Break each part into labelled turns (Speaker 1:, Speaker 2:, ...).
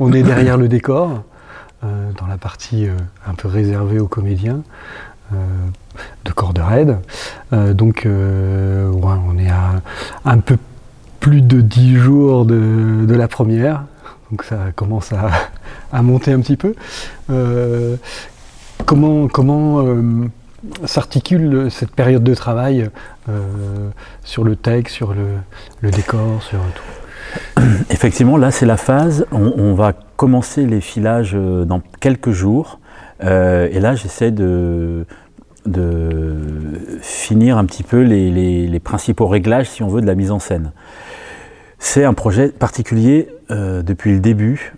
Speaker 1: on est derrière le décor, dans la partie un peu réservée aux comédiens de Corde Raid. donc, on est à un peu plus de dix jours de, la première, donc ça commence à, monter un petit peu. comment s'articule cette période de travail euh, sur le texte, sur le, décor, sur tout?
Speaker 2: Effectivement, là c'est la phase, on, va commencer les filages euh, dans quelques jours, euh, et là j'essaie de, finir un petit peu les, principaux réglages, si on veut, de la mise en scène. C'est un projet particulier depuis le début,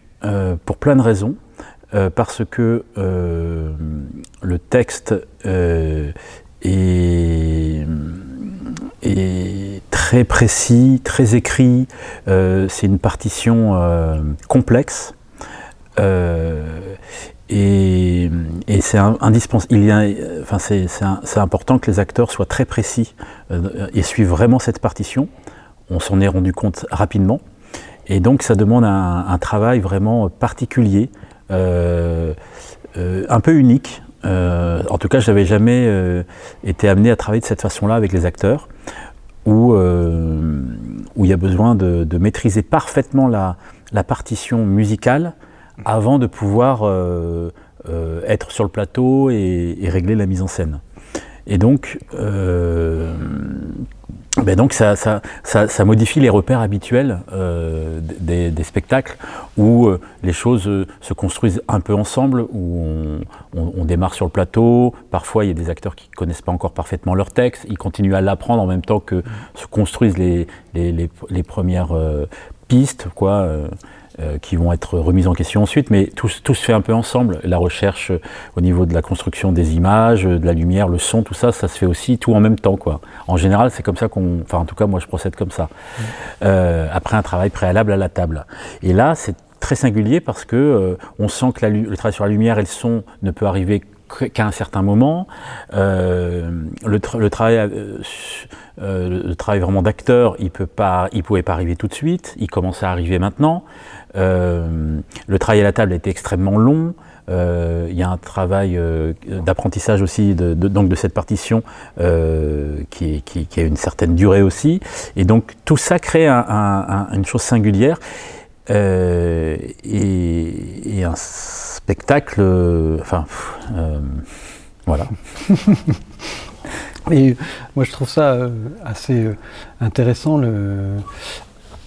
Speaker 2: pour plein de raisons. Euh, parce que euh, le texte euh, est, très précis, très écrit, c'est une partition complexe. et, c'est indispensable. Enfin, c'est important que les acteurs soient très précis et suivent vraiment cette partition. On s'en est rendu compte rapidement. Et donc, ça demande un travail vraiment particulier euh, euh, un peu unique. Euh, en tout cas, je n'avais jamais été amené à travailler de cette façon-là avec les acteurs, où, où il y a besoin de, maîtriser parfaitement la, partition musicale avant de pouvoir être sur le plateau et, et, régler la mise en scène. Et donc, ben donc ça, ça, ça, modifie les repères habituels euh, des, des, spectacles où euh, les choses euh, se construisent un peu ensemble, où on, on, démarre sur le plateau, parfois il y a des acteurs qui ne connaissent pas encore parfaitement leur texte, ils continuent à l'apprendre en même temps que se construisent les, les, les, les premières pistes. quoi. Euh, qui vont être remises en question ensuite, mais tout, tout, se fait un peu ensemble. La recherche euh, au niveau de la construction des images, euh, de la lumière, le son, tout ça, ça se fait aussi tout en même temps. Quoi. En général, c'est comme ça qu'on... Enfin, en tout cas, moi, je procède comme ça. Mmh. Euh, après un travail préalable à la table. Et là, c'est très singulier parce que on sent que la, le travail sur la lumière et le son ne peut arriver qu'à un certain moment. Euh, le, le, travail, euh, le travail vraiment d'acteur, il peut pas, il pouvait pas arriver tout de suite. Il commence à arriver maintenant. Euh, le travail à la table a été extrêmement long. Euh, il y a un travail euh, d'apprentissage aussi de, donc de cette partition qui, a une certaine durée aussi. Et donc tout ça crée une chose singulière et, un spectacle. enfin, voilà.
Speaker 1: Et moi je trouve ça assez intéressant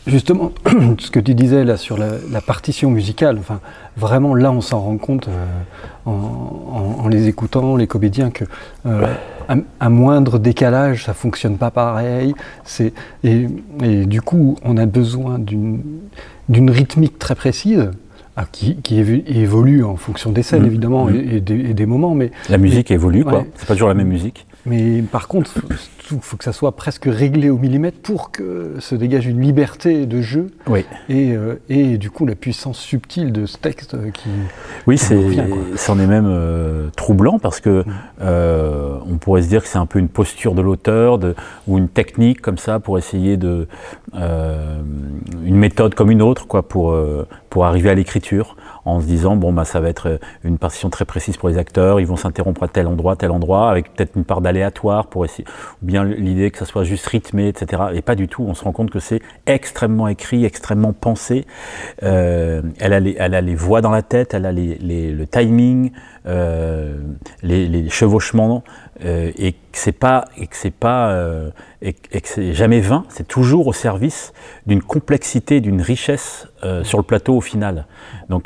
Speaker 1: Justement, ce que tu disais là sur la, partition musicale, enfin, vraiment là on s'en rend compte euh, en, les écoutant, les comédiens, que euh, un, moindre décalage, ça fonctionne pas pareil. Et, et, du coup, on a besoin d'une rythmique très précise. Ah, qui, évolue en fonction des scènes, mmh. évidemment, mmh. Et, des, moments. Mais,
Speaker 2: la musique évolue, quoi. C'est pas toujours la même musique.
Speaker 1: Mais par contre, il faut que ça soit presque réglé au millimètre pour que se dégage une liberté de jeu
Speaker 2: oui.
Speaker 1: et, euh, et, du coup la puissance subtile de ce texte qui.
Speaker 2: Oui, c'en est, même euh, troublant parce que mm. euh, on pourrait se dire que c'est un peu une posture de l'auteur ou une technique comme ça pour essayer de une méthode comme une autre quoi pour pour arriver à l'écriture en se disant bon bah ça va être une partition très précise pour les acteurs, ils vont s'interrompre à tel endroit, tel endroit, avec peut-être une part d'aléatoire pour essayer, ou bien l'idée que ça soit juste rythmé, etc. Et pas du tout. On se rend compte que c'est extrêmement écrit, extrêmement pensé. Euh, elle, a les, elle a les voix dans la tête, elle a les, les, le timing, euh, les, les, chevauchements, euh, et que c'est pas et que c'est pas euh, et, et, que c'est jamais vain. C'est toujours au service d'une complexité, d'une richesse euh, sur le plateau au final. Donc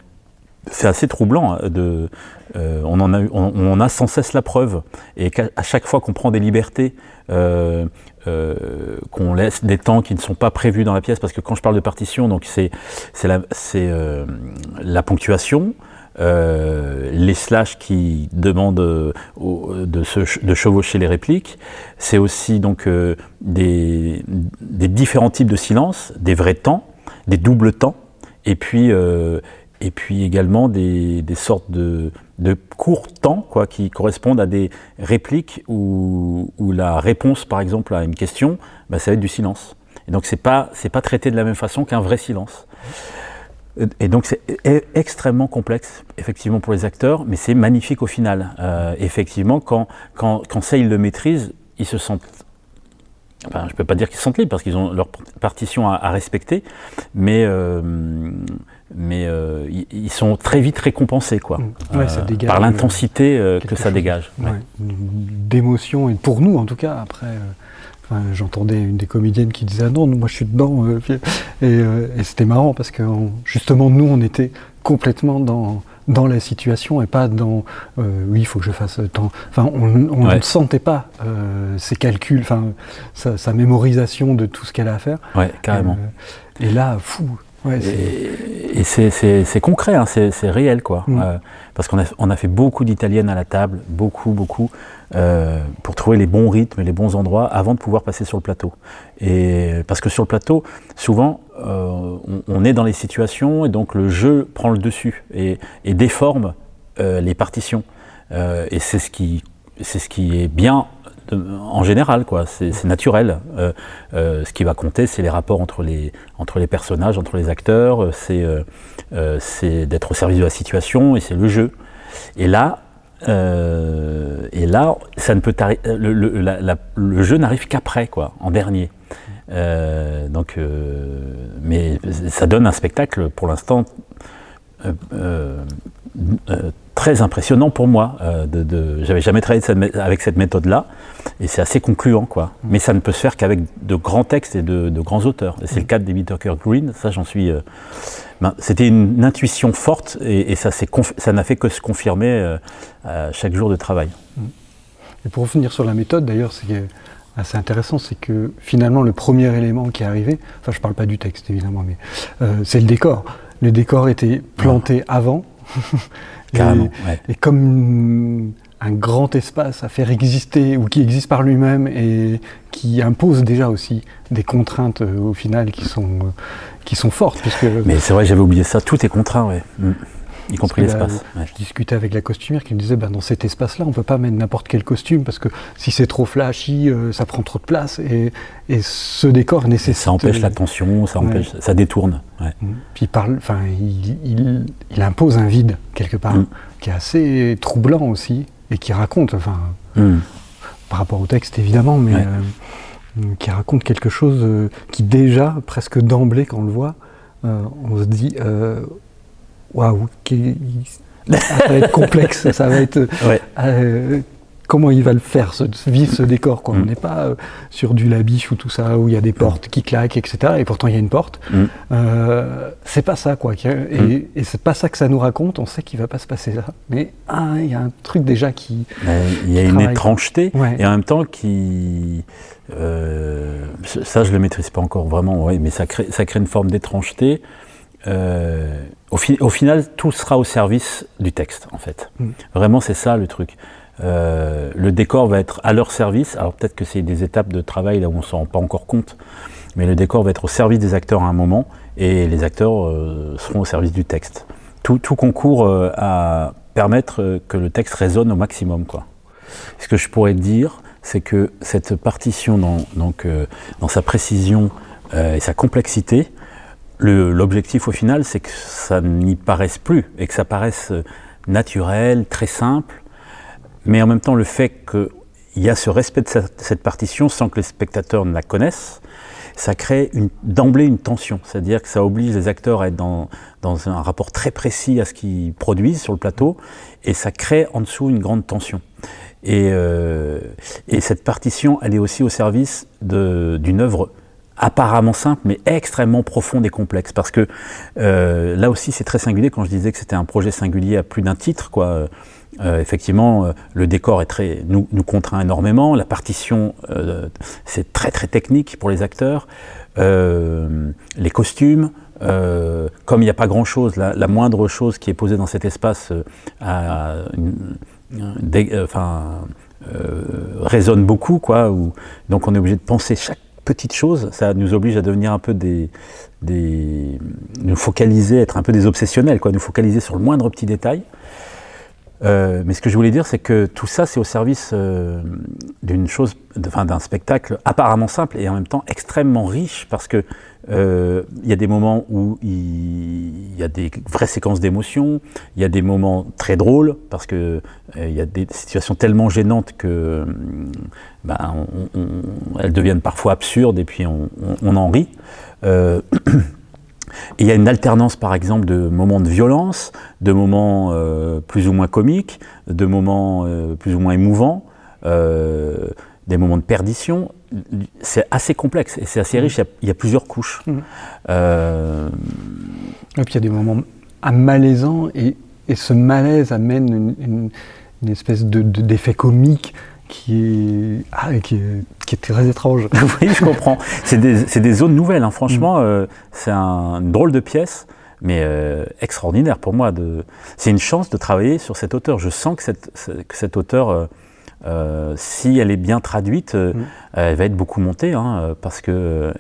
Speaker 2: c'est assez troublant. Hein, de, euh, on, en a, on, on, a sans cesse la preuve. Et à chaque fois qu'on prend des libertés, euh, euh, qu'on laisse des temps qui ne sont pas prévus dans la pièce, parce que quand je parle de partition, donc c'est la, euh, la ponctuation, euh, les slash qui demandent euh, de, se, de chevaucher les répliques. C'est aussi donc euh, des, des, différents types de silence, des vrais temps, des doubles temps, et puis et puis également des, sortes de, de, courts temps quoi, qui correspondent à des répliques où, la réponse, par exemple, à une question, bah, ça va être du silence. Et donc c'est pas c'est pas traité de la même façon qu'un vrai silence. et donc c'est e-, extrêmement complexe, effectivement, pour les acteurs, mais c'est magnifique au final. Euh, effectivement, quand, quand, quand ça, ils le maîtrisent, ils se sentent... Enfin, je ne peux pas dire qu'ils sentent libres, parce qu'ils ont leur partition à, respecter, mais, euh, mais euh, ils, sont très vite récompensés, quoi, mmh. par l'intensité que ça dégage.
Speaker 1: D'émotion, et pour nous, en tout cas, après... J'entendais une des comédiennes qui disait ah non, moi je suis dedans. Euh, euh, et, c'était marrant parce que justement, nous, on était complètement dans, dans la situation et pas dans euh, oui, il faut que je fasse tant. Enfin, on, ne sentait pas ses calculs, enfin, sa, mémorisation de tout ce qu'elle a à faire.
Speaker 2: Ouais, carrément.
Speaker 1: et là, fou.
Speaker 2: et, c'est concret, hein, c'est réel, quoi. Mm. parce qu'on a, on a fait beaucoup d'italiennes à la table, beaucoup, beaucoup. Euh, pour trouver les bons rythmes et les bons endroits avant de pouvoir passer sur le plateau. Et parce que sur le plateau, souvent, euh, on, est dans les situations et donc le jeu prend le dessus et, déforme euh, les partitions. et c'est ce qui, c'est ce qui est bien en général, quoi. C'est naturel. ce qui va compter, c'est les rapports entre les, entre les personnages, entre les acteurs. C'est d'être au service de la situation et c'est le jeu. Et là, euh, et là, ça ne peut le, le, le, jeu n'arrive qu'après, quoi, en dernier. Euh, donc, euh, mais ça donne un spectacle, pour l'instant, très impressionnant pour moi. de, de J'avais jamais travaillé avec cette méthode-là, et c'est assez concluant, quoi. Mais ça ne peut se faire qu'avec de grands textes et de, de grands auteurs. Et c'est le cas de David Tucker Green. Ça, j'en suis ben, c'était une intuition forte et, ça, ça n'a fait que se confirmer euh, chaque jour de travail.
Speaker 1: Et pour revenir sur la méthode, d'ailleurs, c'est assez intéressant, c'est que finalement le premier élément qui est arrivé, enfin je ne parle pas du texte évidemment, mais euh, c'est le décor. Le décor était planté avant.
Speaker 2: Carrément.
Speaker 1: et, comme un grand espace à faire exister ou qui existe par lui-même et qui impose déjà aussi des contraintes euh, au final qui sont, euh, qui sont fortes. Puisque,
Speaker 2: Mais c'est vrai, j'avais oublié ça, tout est contraint, ouais. Mm. Y compris l'espace.
Speaker 1: Je discutais avec la costumière qui me disait ben, dans cet espace-là, on ne peut pas mettre n'importe quel costume parce que si c'est trop flashy, euh, ça prend trop de place et, et ce décor nécessite.
Speaker 2: ça empêche l'attention, ça, empêche, ça détourne. Ouais. Mm.
Speaker 1: Puis il, parle, il, il, il, impose un vide quelque part mm. qui est assez troublant aussi et qui raconte, enfin, hmm. par rapport au texte évidemment, mais euh, qui raconte quelque chose euh, qui déjà, presque d'emblée, quand on le voit, euh, on se dit waouh, ça va être complexe, ça va être comment il va le faire, ce, vivre ce décor. Quoi. On mm. n'est pas euh, sur du labiche ou tout ça, où il y a des portes qui claquent, etc. Et pourtant, il y a une porte. Mm. Euh, c'est pas ça, quoi. Et, mm. et c'est pas ça que ça nous raconte. On sait qu'il va pas se passer ça. Mais ah, il y a un truc déjà qui.
Speaker 2: Il y a une étrangeté, et en même temps qui. Euh, ça, je le maîtrise pas encore vraiment, ouais, mais ça crée, ça crée une forme d'étrangeté. Au, au, final, tout sera au service du texte, en fait. Vraiment, c'est ça le truc. Euh, le décor va être à leur service. Alors peut-être que c'est des étapes de travail là où on ne s'en rend pas encore compte, mais le décor va être au service des acteurs à un moment et les acteurs euh, seront au service du texte. Tout, tout concourt euh, à permettre que le texte résonne au maximum. Quoi. Ce que je pourrais dire, c'est que cette partition dans, donc, dans sa précision et sa complexité, l'objectif au final, c'est que ça n'y paraisse plus et que ça paraisse naturel, très simple, mais en même temps le fait qu'il y a ce respect de cette partition sans que les spectateurs ne la connaissent, ça crée d'emblée une tension, c'est-à-dire que ça oblige les acteurs à être dans, dans un rapport très précis à ce qu'ils produisent sur le plateau, et ça crée en dessous une grande tension. Et, euh, et cette partition, elle est aussi au service d'une œuvre apparemment simple, mais extrêmement profonde et complexe. Parce que euh, là aussi, c'est très singulier quand je disais que c'était un projet singulier à plus d'un titre, quoi. Euh, effectivement, euh, le décor est très, nous, nous contraint énormément. La partition, c'est très très technique pour les acteurs. les costumes, comme il n'y a pas grand-chose, la, moindre chose qui est posée dans cet espace résonne beaucoup, quoi. donc on est obligé de penser chaque petite chose. Ça nous oblige à devenir un peu des, des, nous focaliser, être un peu des obsessionnels, quoi. Nous focaliser sur le moindre petit détail. Euh, mais ce que je voulais dire, c'est que tout ça, c'est au service euh, d'une chose, enfin, d'un spectacle apparemment simple et en même temps extrêmement riche, parce que euh, il y a des moments où il y a des vraies séquences d'émotions, il y a des moments très drôles, parce que il y a des situations tellement gênantes que ben, elles deviennent parfois absurdes et puis on, on en rit. il y a une alternance, par exemple, de moments de violence, de moments euh, plus ou moins comiques, de moments euh, plus ou moins émouvants, euh, des moments de perdition. C'est assez complexe et c'est assez riche. Il y, a, plusieurs couches. Mmh.
Speaker 1: Et puis il y a des moments malaisants et, et ce malaise amène une, une, espèce d'effet de, comique qui est, ah, qui, est, très étrange.
Speaker 2: oui, je comprends. C'est des, des, zones nouvelles, hein. franchement, mm. euh, c'est un, une drôle de pièce, mais euh, extraordinaire pour moi. C'est une chance de travailler sur cet auteur. Je sens que cette, que cette auteur, euh, si elle est bien traduite, mm. elle va être beaucoup montée, hein, parce que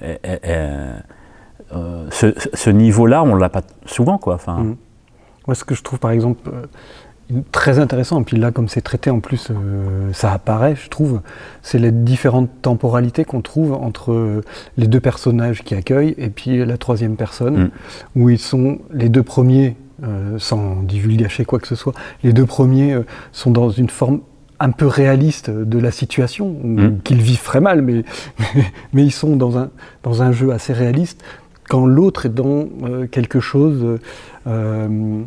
Speaker 2: ce, ce niveau-là, on ne l'a pas souvent. Quoi. Enfin,
Speaker 1: mm. Moi, ce que je trouve, par exemple très intéressant, et puis là, comme c'est traité en plus, euh, ça apparaît, je trouve, c'est les différentes temporalités qu'on trouve entre euh, les deux personnages qui accueillent et puis la troisième personne, mm. où ils sont les deux premiers, euh, sans divulgacher quoi que ce soit, les deux premiers sont dans une forme un peu réaliste de la situation, mm. qu'ils vivent très mal, mais, mais, ils sont dans un, dans un jeu assez réaliste, quand l'autre est dans quelque chose euh,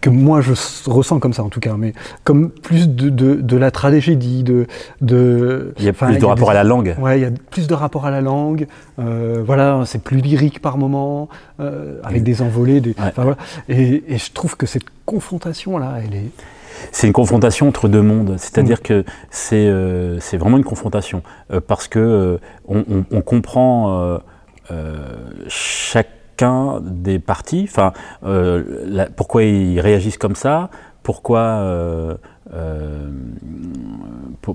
Speaker 1: que moi je ressens comme ça en tout cas, mais comme plus de, de, la tragédie, de,
Speaker 2: de il y a plus de rapport à la langue.
Speaker 1: Ouais, il y a plus de rapport à la langue. Euh, voilà, c'est plus lyrique par moment, euh, avec des envolées. Des, voilà. et, et, je trouve que cette confrontation là, elle est
Speaker 2: c'est une confrontation entre deux mondes. C'est-à-dire mm. que c'est euh, vraiment une confrontation parce que on, on, on, comprend chaque des partis, enfin, euh, pourquoi ils réagissent comme ça, pourquoi, euh, euh,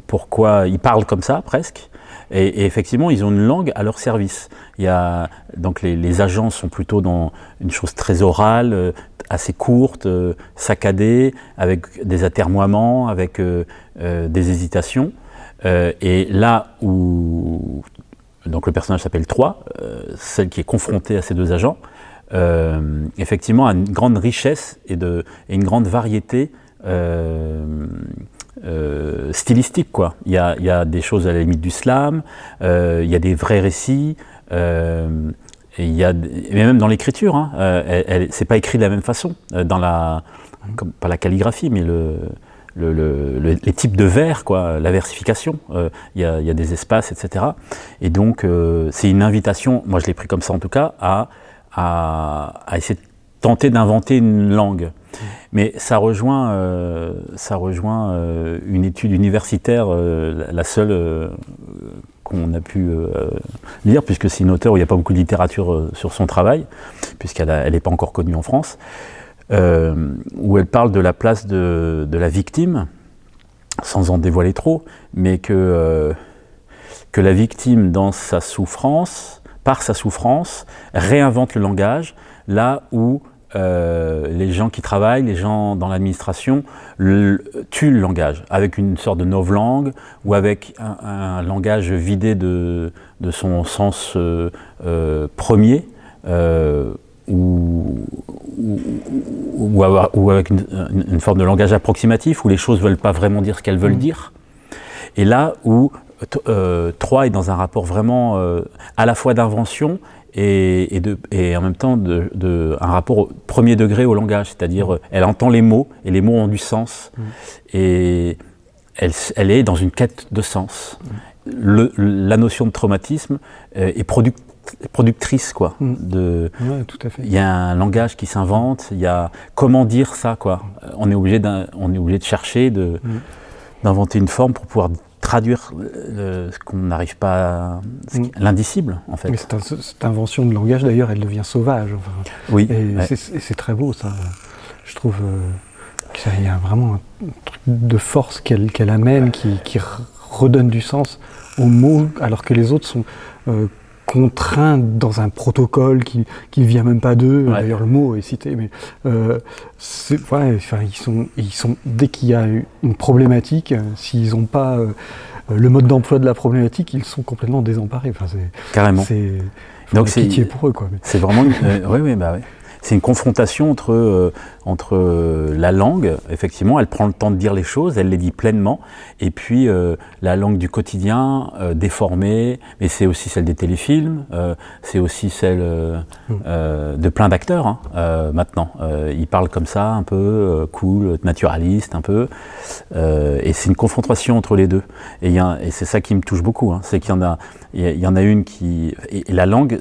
Speaker 2: pourquoi ils parlent comme ça presque. Et, effectivement, ils ont une langue à leur service. Il y a, donc les, agents sont plutôt dans une chose très orale, assez courte, saccadée, avec des atermoiements, avec des hésitations. et là où donc le personnage s'appelle Troy, euh, celle qui est confrontée à ces deux agents, euh, effectivement a une grande richesse et, de, une grande variété euh, stylistique. Quoi. Il, y a, il y a des choses à la limite du slam, il y a des vrais récits, et il y a, mais même dans l'écriture, hein, c'est pas écrit de la même façon, dans la, comme, pas la calligraphie, mais le, le, les types de vers, quoi, la versification, euh, il y, y, a des espaces, etc. Et donc, euh, c'est une invitation, moi je l'ai pris comme ça en tout cas, à, à, à essayer de tenter d'inventer une langue. Mais ça rejoint, euh, ça rejoint euh, une étude universitaire, euh, la seule qu'on a pu lire, puisque c'est une auteure où il n'y a pas beaucoup de littérature sur son travail, puisqu'elle n'est pas encore connue en France. Euh, où elle parle de la place de, la victime, sans en dévoiler trop, mais que, euh, que la victime, dans sa souffrance, par sa souffrance, réinvente le langage, là où euh, les gens qui travaillent, les gens dans l'administration, tuent le langage, avec une sorte de novlangue ou avec un, langage vidé de, de son sens premier, ou, ou, avec une, forme de langage approximatif où les choses ne veulent pas vraiment dire ce qu'elles veulent mm. dire. Et là où euh, est dans un rapport vraiment euh, à la fois d'invention et, de, et, en même temps de, un rapport au premier degré au langage, c'est-à-dire mm. elle entend les mots et les mots ont du sens mm. et elle, elle, est dans une quête de sens. Le, la notion de traumatisme euh, est produite productrice quoi.
Speaker 1: Mm. De, tout à fait.
Speaker 2: Il y a un langage qui s'invente. Il y a comment dire ça quoi. On est obligé on est obligé de chercher, de mm. d'inventer une forme pour pouvoir traduire ce qu'on n'arrive pas, mm. l'indicible en fait.
Speaker 1: Mais cette, invention de langage d'ailleurs, elle devient sauvage.
Speaker 2: oui.
Speaker 1: Et c'est très beau ça. Je trouve. Euh, qu'il y a vraiment un truc de force qu'elle amène qui, redonne du sens aux mots alors que les autres sont euh, contraints dans un protocole qui qui vient même pas d'eux. D'ailleurs, le mot est cité, mais euh, ouais, enfin, ils sont ils sont dès qu'il y a une problématique, s'ils n'ont pas le mode d'emploi de la problématique, ils sont complètement désemparés. Enfin,
Speaker 2: Carrément.
Speaker 1: C'est donc c'est pitié pour eux quoi.
Speaker 2: C'est vraiment oui oui bah oui c'est une confrontation entre, euh, entre euh, la langue, effectivement, elle prend le temps de dire les choses, elle les dit pleinement, et puis euh, la langue du quotidien, déformée, mais c'est aussi celle des téléfilms, c'est aussi celle mm. de plein d'acteurs hein, maintenant. ils parlent comme ça, un peu cool, naturaliste, un peu, et c'est une confrontation entre les deux. Et, et c'est ça qui me touche beaucoup, hein, c'est qu'il y en a, il y, en a une qui, et, la langue,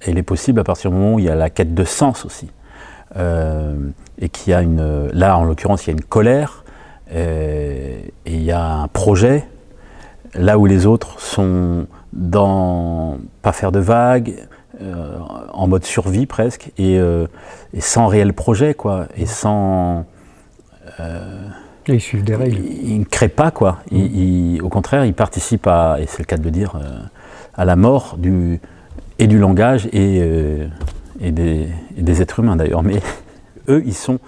Speaker 2: elle est possible à partir du moment où il y a la quête de sens aussi. Euh, et qu'il y a une. Là, en l'occurrence, il y a une colère, euh, et il y a un projet, là où les autres sont dans. pas faire de vagues, euh, en mode survie presque, et, sans réel projet, quoi, et sans.
Speaker 1: ils suivent des règles.
Speaker 2: Ils, ne créent pas, quoi. au contraire, ils participent à, et c'est le cas de le dire, à la mort du, et du langage et, euh, et, des, des, êtres humains d'ailleurs. Mais eux, ils sont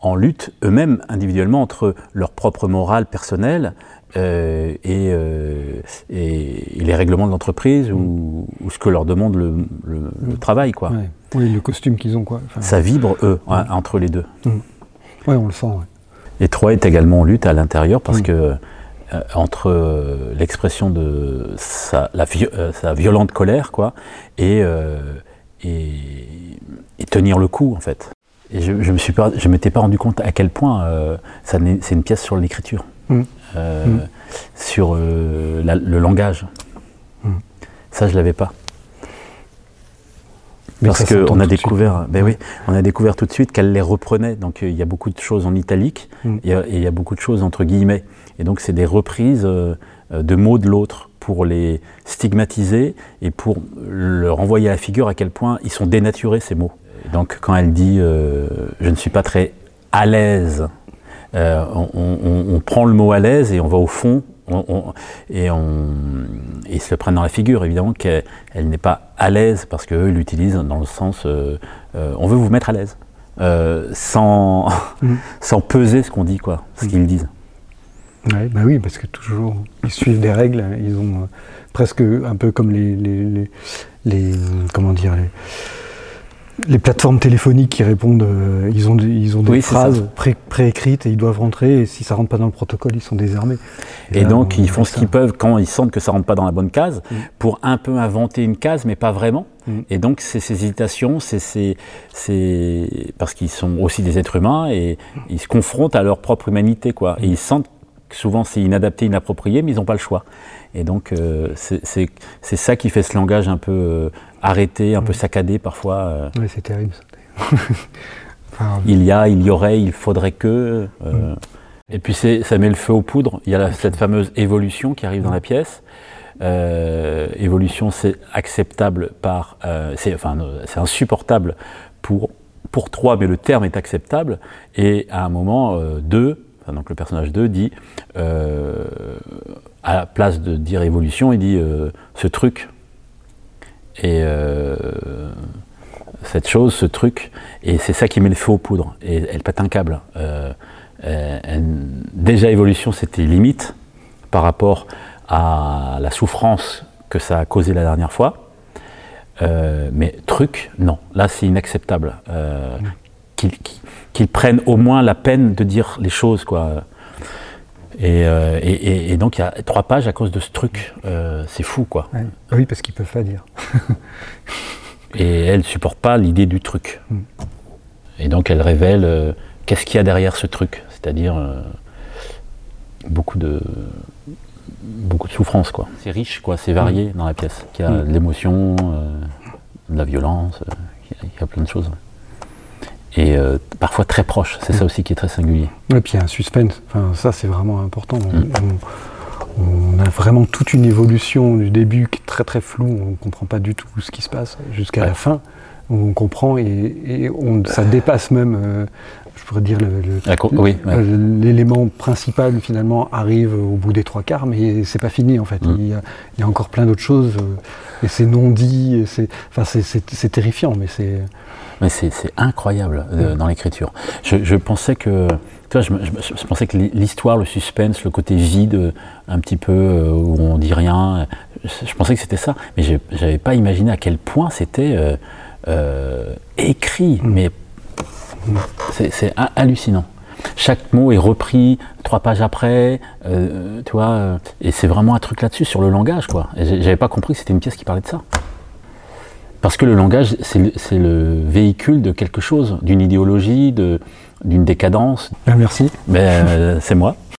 Speaker 2: en lutte eux-mêmes individuellement entre leur propre morale personnelle euh, et, euh, et, les règlements de l'entreprise ou, ce que leur demande le, le, travail. Quoi.
Speaker 1: Oui, le costume qu'ils ont. Quoi.
Speaker 2: Ça vibre, eux, entre les deux.
Speaker 1: Mm. Oui, on le sent.
Speaker 2: Et Troy est également en lutte à l'intérieur parce que entre euh, l'expression de sa, la, euh, sa, violente colère, quoi, et, et, tenir le coup, en fait. Et je, pas, je m'étais pas rendu compte à quel point c'est une pièce sur l'écriture, mmh. mmh. sur le langage. Mmh. Ça, je l'avais pas. Parce qu'on a découvert, ben oui, on a découvert tout de suite qu'elle les reprenait. Donc il y a beaucoup de choses en italique et il y a beaucoup de choses entre guillemets. Et donc c'est des reprises euh, de mots de l'autre pour les stigmatiser et pour leur envoyer à la figure à quel point ils sont dénaturés ces mots. donc quand elle dit euh, je ne suis pas très à l'aise, euh, on, prend le mot à l'aise et on va au fond et, on, ils se le prennent dans la figure évidemment qu'elle n'est pas à l'aise parce qu'eux l'utilisent dans le sens on veut vous mettre à l'aise sans, mmh. sans peser ce qu'on dit quoi, ce qu'ils disent.
Speaker 1: Ouais, bah oui, parce que toujours, ils suivent des règles, ils ont euh, presque un peu comme les, les, les, comment dire, les, plateformes téléphoniques qui répondent, euh, ils ont, ils ont des phrases préécrites et ils doivent rentrer, et si ça rentre pas dans le protocole, ils sont désarmés.
Speaker 2: Et, donc, ils font ce qu'ils peuvent quand ils sentent que ça rentre pas dans la bonne case, mm. pour un peu inventer une case, mais pas vraiment. Mm. Et donc, c'est ces hésitations, c'est parce qu'ils sont aussi des êtres humains et ils se confrontent à leur propre humanité, quoi. Et ils sentent souvent c'est inadapté, inapproprié, mais ils n'ont pas le choix. Et donc euh, c'est ça qui fait ce langage un peu euh, arrêté, un peu saccadé parfois. Euh.
Speaker 1: Oui, c'est terrible.
Speaker 2: il y a, il y aurait, il faudrait que. Et puis ça met le feu aux poudres. Il y a cette fameuse évolution qui arrive dans la pièce. évolution, c'est acceptable par, c'est enfin, c'est insupportable pour pour trois, mais le terme est acceptable. Et à un moment, deux, donc le personnage 2 dit, euh, à la place de dire évolution, il dit euh, ce truc. Et euh, cette chose, ce truc, et c'est ça qui met le feu aux poudres. Et elle pète un câble. déjà évolution, c'était limite par rapport à la souffrance que ça a causé la dernière fois. mais truc, non. Là, c'est inacceptable. Qu'il qu'ils prennent au moins la peine de dire les choses, quoi. Et, euh, et, et, donc il y a trois pages à cause de ce truc. Euh, c'est fou, quoi.
Speaker 1: Oui, parce qu'ils peuvent pas dire.
Speaker 2: et elle supporte pas l'idée du truc. Mm. Et donc elle révèle euh, qu'est-ce qu'il y a derrière ce truc, c'est-à-dire beaucoup de beaucoup de souffrance, quoi. C'est riche, quoi. C'est varié mm. dans la pièce. Il y a mm. de l'émotion, de la violence, il y, a plein de choses et euh, parfois très proche. C'est ça mm. aussi qui est très singulier.
Speaker 1: Et puis il y a un suspense. Enfin, ça, c'est vraiment important. Mm. On, a vraiment toute une évolution du début qui est très très floue. On ne comprend pas du tout ce qui se passe jusqu'à la fin. on comprend et, on, ça dépasse même je pourrais dire, l'élément principal finalement arrive au bout des trois quarts, mais c'est pas fini en fait. Mm. Il, y a, encore plein d'autres choses, et c'est non dit, c'est enfin, terrifiant, mais c'est.
Speaker 2: Mais c'est incroyable mm. dans l'écriture. Je, pensais que. Tu vois, je, pensais que l'histoire, le suspense, le côté vide, un petit peu, où on dit rien, je, pensais que c'était ça, mais je n'avais pas imaginé à quel point c'était euh, euh, écrit, mm. mais c'est hallucinant. Chaque mot est repris trois pages après, euh, tu vois, euh, et c'est vraiment un truc là-dessus sur le langage, quoi. J'avais pas compris que c'était une pièce qui parlait de ça. Parce que le langage, c'est le, véhicule de quelque chose, d'une idéologie, d'une décadence.
Speaker 1: Ben, merci.
Speaker 2: Ben, euh, c'est moi.